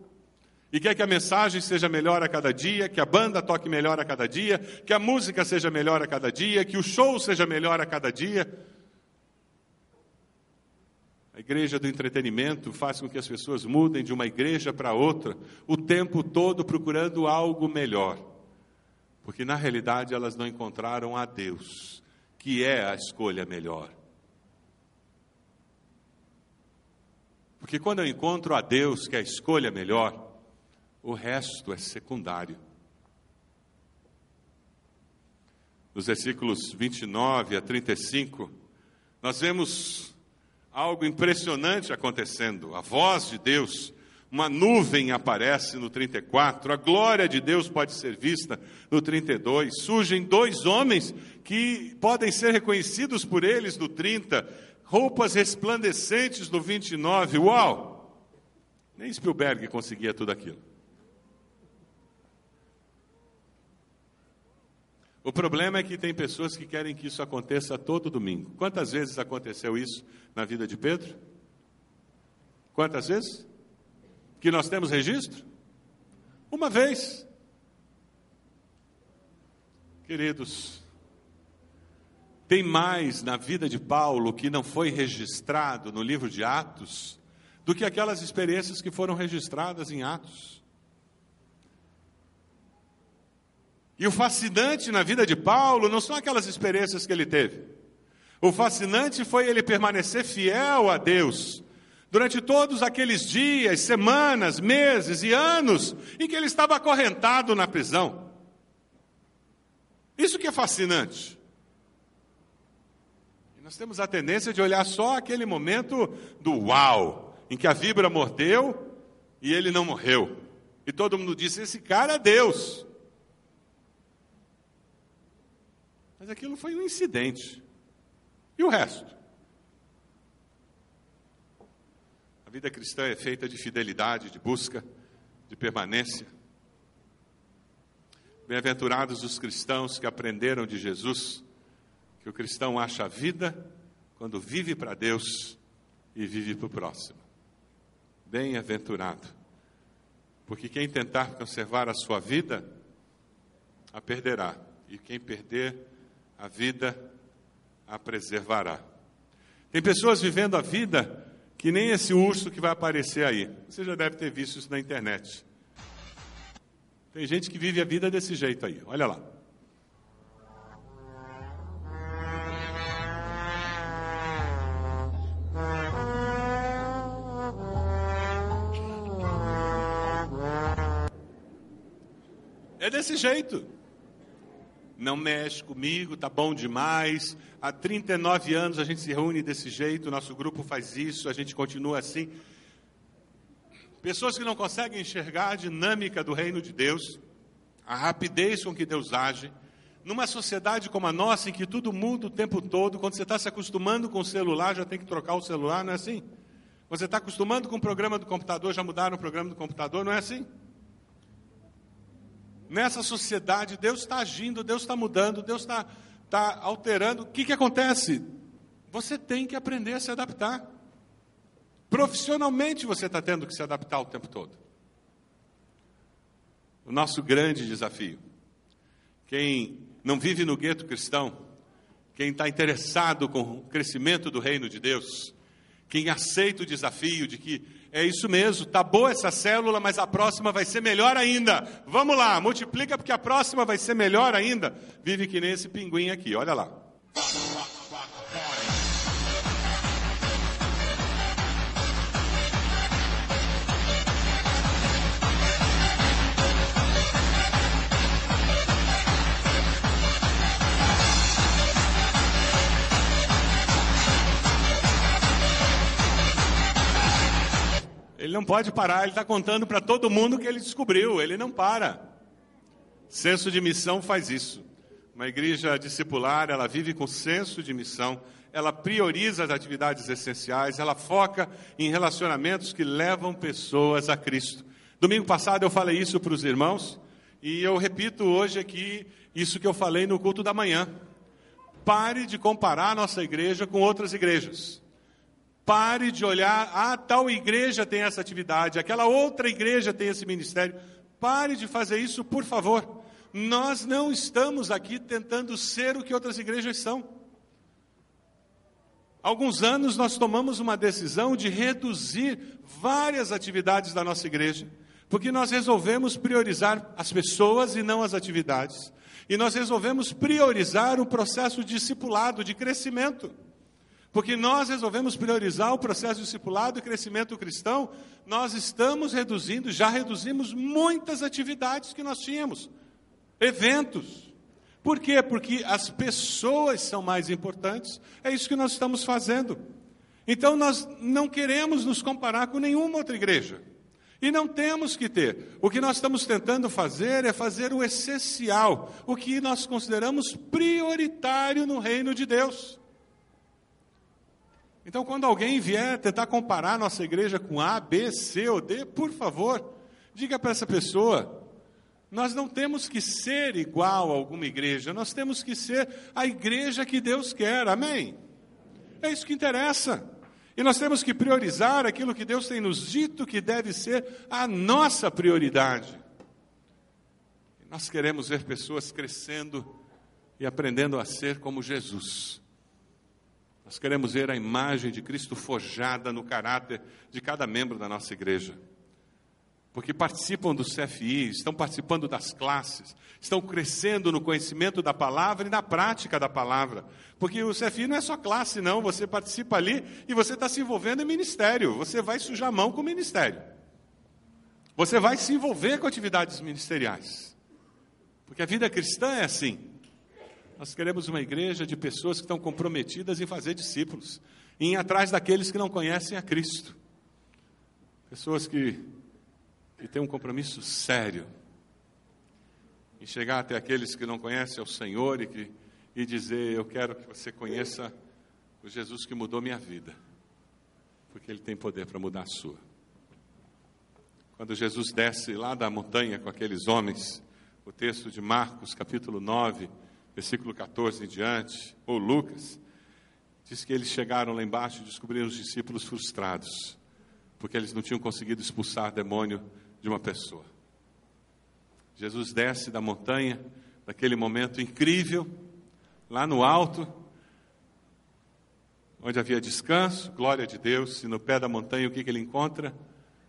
E quer que a mensagem seja melhor a cada dia, que a banda toque melhor a cada dia, que a música seja melhor a cada dia, que o show seja melhor a cada dia. A igreja do entretenimento faz com que as pessoas mudem de uma igreja para outra, o tempo todo procurando algo melhor. Porque na realidade elas não encontraram a Deus, que é a escolha melhor. Porque quando eu encontro a Deus, que é a escolha melhor, o resto é secundário. Nos versículos 29 a 35, nós vemos algo impressionante acontecendo. A voz de Deus, uma nuvem aparece no 34, a glória de Deus pode ser vista no 32. Surgem dois homens que podem ser reconhecidos por eles no 30, roupas resplandecentes no 29. Uau! Nem Spielberg conseguia tudo aquilo. O problema é que tem pessoas que querem que isso aconteça todo domingo. Quantas vezes aconteceu isso na vida de Pedro? Quantas vezes? Que nós temos registro? Uma vez. Queridos, tem mais na vida de Paulo que não foi registrado no livro de Atos do que aquelas experiências que foram registradas em Atos. E o fascinante na vida de Paulo não são aquelas experiências que ele teve. O fascinante foi ele permanecer fiel a Deus durante todos aqueles dias, semanas, meses e anos em que ele estava acorrentado na prisão. Isso que é fascinante. Nós temos a tendência de olhar só aquele momento do uau, em que a vibra mordeu e ele não morreu. E todo mundo disse: esse cara é Deus. Mas aquilo foi um incidente. E o resto? A vida cristã é feita de fidelidade, de busca, de permanência. Bem-aventurados os cristãos que aprenderam de Jesus que o cristão acha a vida quando vive para Deus e vive para o próximo. Bem-aventurado. Porque quem tentar conservar a sua vida, a perderá. E quem perder, a vida a preservará. Tem pessoas vivendo a vida que nem esse urso que vai aparecer aí. Você já deve ter visto isso na internet. Tem gente que vive a vida desse jeito aí, olha lá. É desse jeito não mexe comigo, tá bom demais. Há 39 anos a gente se reúne desse jeito, nosso grupo faz isso, a gente continua assim. Pessoas que não conseguem enxergar a dinâmica do reino de Deus, a rapidez com que Deus age, numa sociedade como a nossa, em que tudo muda o tempo todo, quando você está se acostumando com o celular, já tem que trocar o celular, não é assim? Você está acostumando com o programa do computador, já mudaram o programa do computador, não é assim? Nessa sociedade, Deus está agindo, Deus está mudando, Deus está tá alterando. O que, que acontece? Você tem que aprender a se adaptar. Profissionalmente, você está tendo que se adaptar o tempo todo. O nosso grande desafio. Quem não vive no gueto cristão, quem está interessado com o crescimento do reino de Deus, quem aceita o desafio de que é isso mesmo, tá boa essa célula, mas a próxima vai ser melhor ainda. Vamos lá, multiplica porque a próxima vai ser melhor ainda. Vive que nem esse pinguim aqui, olha lá. Não pode parar, ele está contando para todo mundo que ele descobriu, ele não para. Senso de missão faz isso. Uma igreja discipular, ela vive com senso de missão, ela prioriza as atividades essenciais, ela foca em relacionamentos que levam pessoas a Cristo. Domingo passado eu falei isso para os irmãos, E eu repito hoje aqui isso que eu falei no culto da manhã. Pare de comparar nossa igreja com outras igrejas. Pare de olhar, ah, tal igreja tem essa atividade, aquela outra igreja tem esse ministério. Pare de fazer isso, por favor. Nós não estamos aqui tentando ser o que outras igrejas são. Alguns anos nós tomamos uma decisão de reduzir várias atividades da nossa igreja porque nós resolvemos priorizar as pessoas e não as atividades. E nós resolvemos priorizar o processo discipulado, de crescimento. Porque nós resolvemos priorizar o processo discipulado e crescimento cristão, nós estamos reduzindo, já reduzimos muitas atividades que nós tínhamos, eventos. Por quê? Porque as pessoas são mais importantes, é isso que nós estamos fazendo. Então nós não queremos nos comparar com nenhuma outra igreja. E não temos que ter. O que nós estamos tentando fazer é fazer o essencial, o que nós consideramos prioritário no reino de Deus. Então, quando alguém vier tentar comparar nossa igreja com A, B, C ou D, por favor, diga para essa pessoa: nós não temos que ser igual a alguma igreja, nós temos que ser a igreja que Deus quer, amém? É isso que interessa. E nós temos que priorizar aquilo que Deus tem nos dito que deve ser a nossa prioridade. Nós queremos ver pessoas crescendo e aprendendo a ser como Jesus. Nós queremos ver a imagem de Cristo forjada no caráter de cada membro da nossa igreja porque participam do CFI, estão participando das classes, estão crescendo no conhecimento da palavra e na prática da palavra. Porque o CFI não é só classe, não, você participa ali e você está se envolvendo em ministério, você vai sujar a mão com o ministério. Você vai se envolver com atividades ministeriais. Porque a vida cristã é assim. Nós queremos uma igreja de pessoas que estão comprometidas em fazer discípulos, em ir atrás daqueles que não conhecem a Cristo. Pessoas que e ter um compromisso sério em chegar até aqueles que não conhecem o Senhor e, que, e dizer: Eu quero que você conheça o Jesus que mudou minha vida, porque Ele tem poder para mudar a sua. Quando Jesus desce lá da montanha com aqueles homens, o texto de Marcos, capítulo 9, versículo 14 em diante, ou Lucas, diz que eles chegaram lá embaixo e descobriram os discípulos frustrados, porque eles não tinham conseguido expulsar demônio de uma pessoa. Jesus desce da montanha, naquele momento incrível, lá no alto, onde havia descanso, glória de Deus, e no pé da montanha o que, que ele encontra?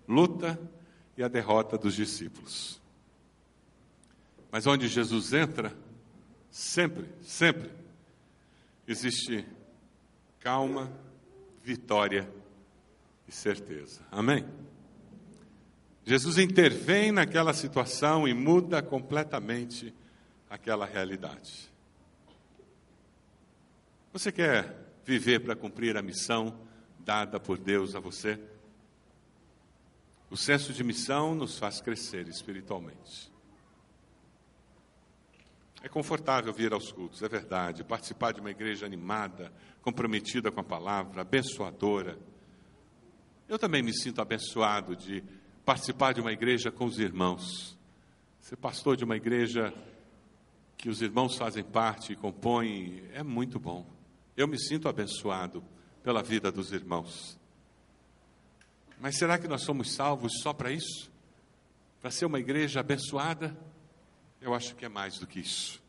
Luta e a derrota dos discípulos. Mas onde Jesus entra, sempre, sempre, existe calma, vitória e certeza. Amém? Jesus intervém naquela situação e muda completamente aquela realidade. Você quer viver para cumprir a missão dada por Deus a você? O senso de missão nos faz crescer espiritualmente. É confortável vir aos cultos, é verdade, participar de uma igreja animada, comprometida com a palavra, abençoadora. Eu também me sinto abençoado de participar de uma igreja com os irmãos, ser pastor de uma igreja que os irmãos fazem parte e compõem, é muito bom. Eu me sinto abençoado pela vida dos irmãos. Mas será que nós somos salvos só para isso? Para ser uma igreja abençoada? Eu acho que é mais do que isso.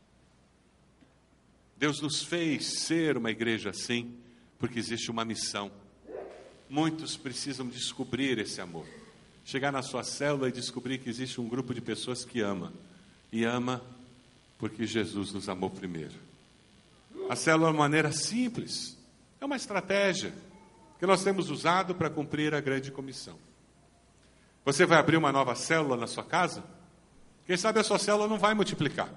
Deus nos fez ser uma igreja assim, porque existe uma missão. Muitos precisam descobrir esse amor chegar na sua célula e descobrir que existe um grupo de pessoas que ama. E ama porque Jesus nos amou primeiro. A célula é uma maneira simples, é uma estratégia que nós temos usado para cumprir a grande comissão. Você vai abrir uma nova célula na sua casa? Quem sabe a sua célula não vai multiplicar,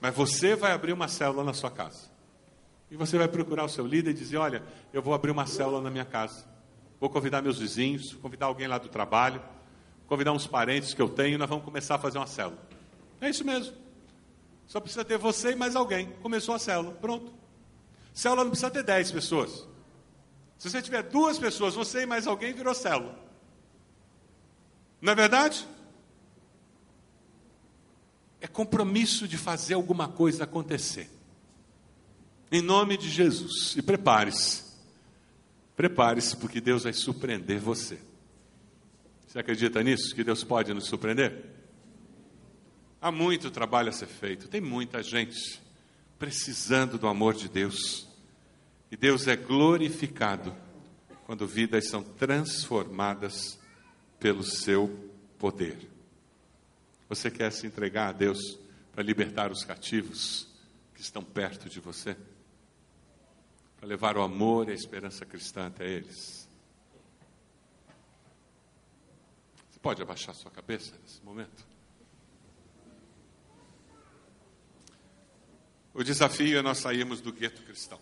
mas você vai abrir uma célula na sua casa. E você vai procurar o seu líder e dizer: Olha, eu vou abrir uma célula na minha casa. Vou convidar meus vizinhos, convidar alguém lá do trabalho, convidar uns parentes que eu tenho e nós vamos começar a fazer uma célula. É isso mesmo. Só precisa ter você e mais alguém. Começou a célula, pronto. Célula não precisa ter dez pessoas. Se você tiver duas pessoas, você e mais alguém, virou célula. Não é verdade? É compromisso de fazer alguma coisa acontecer. Em nome de Jesus. E prepare-se. Prepare-se, porque Deus vai surpreender você. Você acredita nisso? Que Deus pode nos surpreender? Há muito trabalho a ser feito. Tem muita gente precisando do amor de Deus. E Deus é glorificado quando vidas são transformadas pelo seu poder. Você quer se entregar a Deus para libertar os cativos que estão perto de você? Para levar o amor e a esperança cristã até eles? Você pode abaixar sua cabeça nesse momento? O desafio é nós sairmos do gueto cristão.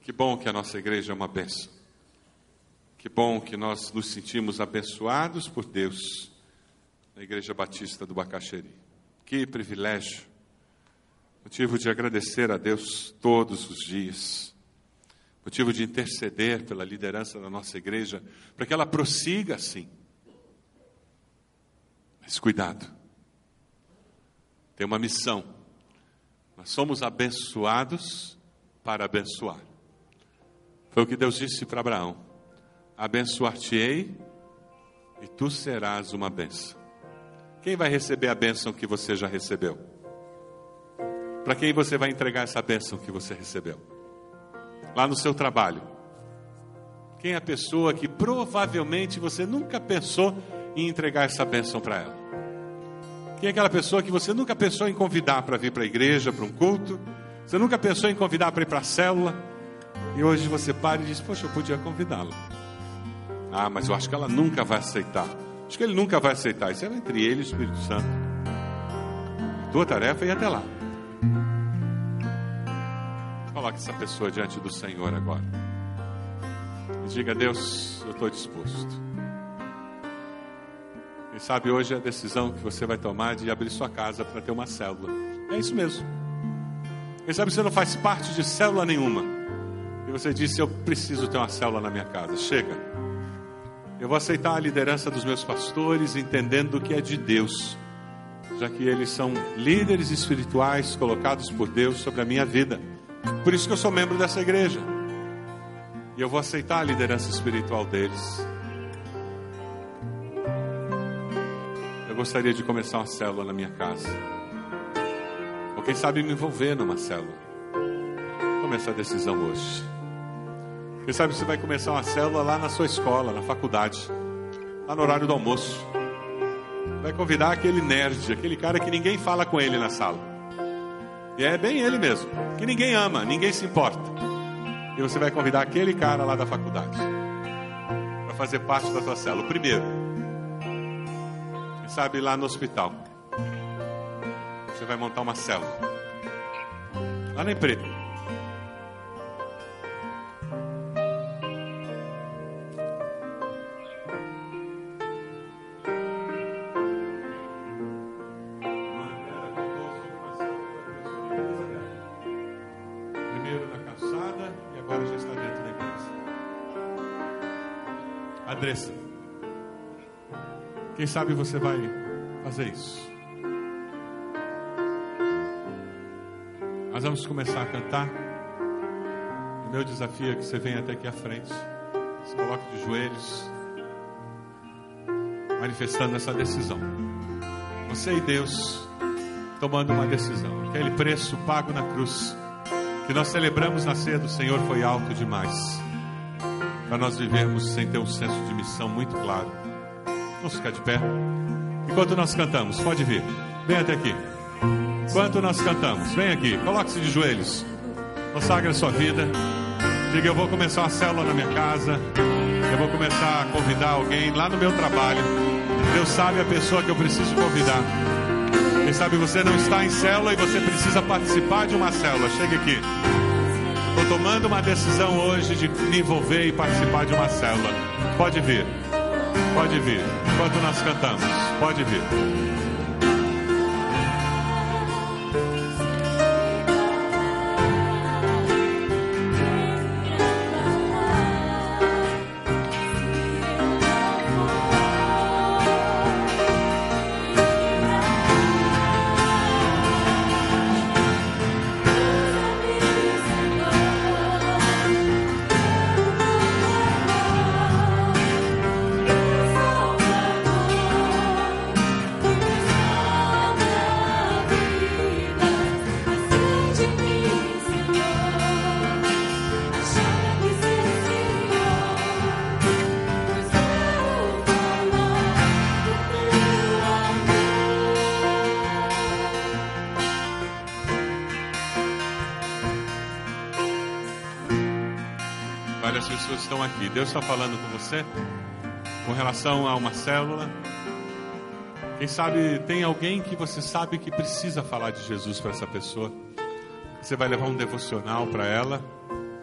Que bom que a nossa igreja é uma bênção. Que bom que nós nos sentimos abençoados por Deus na Igreja Batista do Bacaxeri. Que privilégio. Motivo de agradecer a Deus todos os dias. Motivo de interceder pela liderança da nossa igreja, para que ela prossiga assim. Mas cuidado. Tem uma missão. Nós somos abençoados para abençoar. Foi o que Deus disse para Abraão: Abençoar-te-ei e tu serás uma bênção. Quem vai receber a bênção que você já recebeu? Para quem você vai entregar essa bênção que você recebeu? Lá no seu trabalho. Quem é a pessoa que provavelmente você nunca pensou em entregar essa bênção para ela? Quem é aquela pessoa que você nunca pensou em convidar para vir para a igreja, para um culto? Você nunca pensou em convidar para ir para a célula? E hoje você para e diz: Poxa, eu podia convidá-la. Ah, mas eu acho que ela nunca vai aceitar. Acho que ele nunca vai aceitar. Isso é entre ele e o Espírito Santo. A tua tarefa é ir até lá. Coloque essa pessoa diante do Senhor agora. E diga: Deus, eu estou disposto. Quem sabe hoje é a decisão que você vai tomar de abrir sua casa para ter uma célula. É isso mesmo. Quem sabe você não faz parte de célula nenhuma e você disse: Eu preciso ter uma célula na minha casa. Chega. Eu vou aceitar a liderança dos meus pastores, entendendo que é de Deus, já que eles são líderes espirituais colocados por Deus sobre a minha vida. Por isso que eu sou membro dessa igreja. E eu vou aceitar a liderança espiritual deles. Eu gostaria de começar uma célula na minha casa. Ou quem sabe me envolver numa célula. Tome essa decisão hoje. Quem sabe você vai começar uma célula lá na sua escola, na faculdade, lá no horário do almoço. Vai convidar aquele nerd, aquele cara que ninguém fala com ele na sala. E é bem ele mesmo, que ninguém ama, ninguém se importa. E você vai convidar aquele cara lá da faculdade para fazer parte da sua célula. Primeiro, quem sabe lá no hospital, você vai montar uma célula. Lá na empresa. Quem sabe você vai fazer isso. Nós vamos começar a cantar. O meu desafio é que você venha até aqui à frente. Se coloque de joelhos. Manifestando essa decisão. Você e Deus tomando uma decisão. Aquele preço pago na cruz que nós celebramos na ceia do Senhor foi alto demais para nós vivermos sem ter um senso de missão muito claro. Vamos ficar de pé. Enquanto nós cantamos, pode vir. Vem até aqui. Enquanto nós cantamos, vem aqui. Coloque-se de joelhos. Consagre a sua vida. Diga: Eu vou começar uma célula na minha casa. Eu vou começar a convidar alguém lá no meu trabalho. Deus sabe a pessoa que eu preciso convidar. Quem sabe você não está em célula e você precisa participar de uma célula. Chegue aqui. Estou tomando uma decisão hoje de me envolver e participar de uma célula. Pode vir. Pode vir. Enquanto nós cantamos. Pode vir. Deus está falando com você com relação a uma célula. Quem sabe tem alguém que você sabe que precisa falar de Jesus para essa pessoa. Você vai levar um devocional para ela.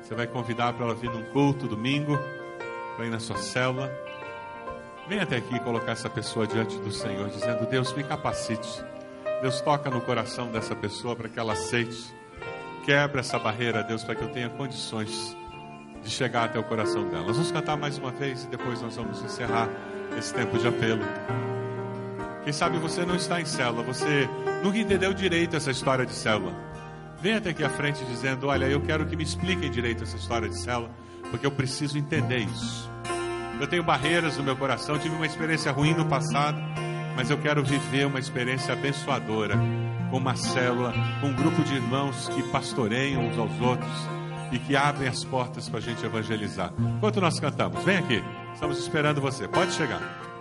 Você vai convidar para ela vir num culto domingo, para ir na sua célula. Vem até aqui colocar essa pessoa diante do Senhor, dizendo: Deus, me capacite. Deus toca no coração dessa pessoa para que ela aceite. Quebra essa barreira, Deus, para que eu tenha condições de chegar até o coração dela. Nós vamos cantar mais uma vez e depois nós vamos encerrar esse tempo de apelo. Quem sabe você não está em célula, você nunca entendeu direito essa história de célula. Venha até aqui à frente dizendo: Olha, eu quero que me expliquem direito essa história de célula, porque eu preciso entender isso. Eu tenho barreiras no meu coração, tive uma experiência ruim no passado, mas eu quero viver uma experiência abençoadora com uma célula, com um grupo de irmãos que pastoreiam uns aos outros e que abrem as portas para a gente evangelizar. Enquanto nós cantamos, vem aqui, estamos esperando você, pode chegar.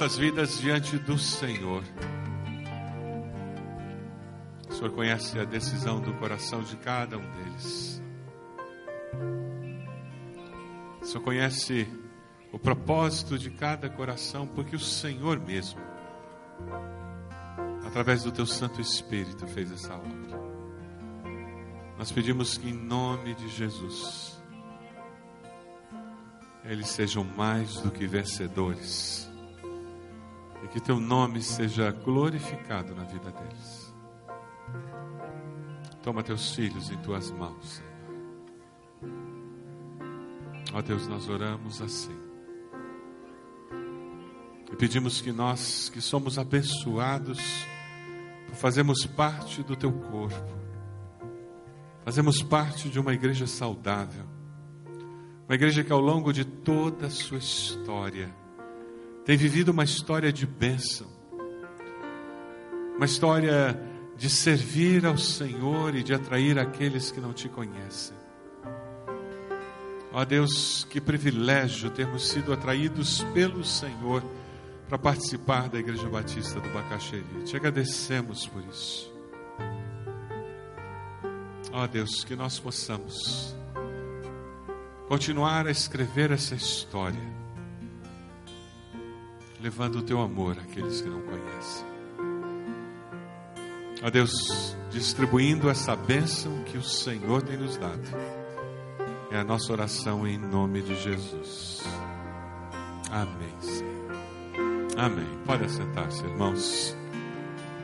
Nossas vidas diante do Senhor. O Senhor conhece a decisão do coração de cada um deles. O Senhor conhece o propósito de cada coração, porque o Senhor mesmo, através do Teu Santo Espírito, fez essa obra. Nós pedimos que, em nome de Jesus, eles sejam mais do que vencedores e que teu nome seja glorificado na vida deles. Toma teus filhos em tuas mãos, Senhor. Ó Deus, nós oramos assim. E pedimos que nós, que somos abençoados, por fazermos parte do teu corpo, fazemos parte de uma igreja saudável, uma igreja que ao longo de toda a sua história, tem vivido uma história de bênção, uma história de servir ao Senhor e de atrair aqueles que não te conhecem. Ó Deus, que privilégio termos sido atraídos pelo Senhor para participar da Igreja Batista do Bacaxeri. Te agradecemos por isso. Ó Deus, que nós possamos continuar a escrever essa história levando o teu amor àqueles que não conhecem. Ó Deus, distribuindo essa bênção que o Senhor tem nos dado. É a nossa oração em nome de Jesus. Amém, Senhor. Amém. Pode assentar-se, irmãos.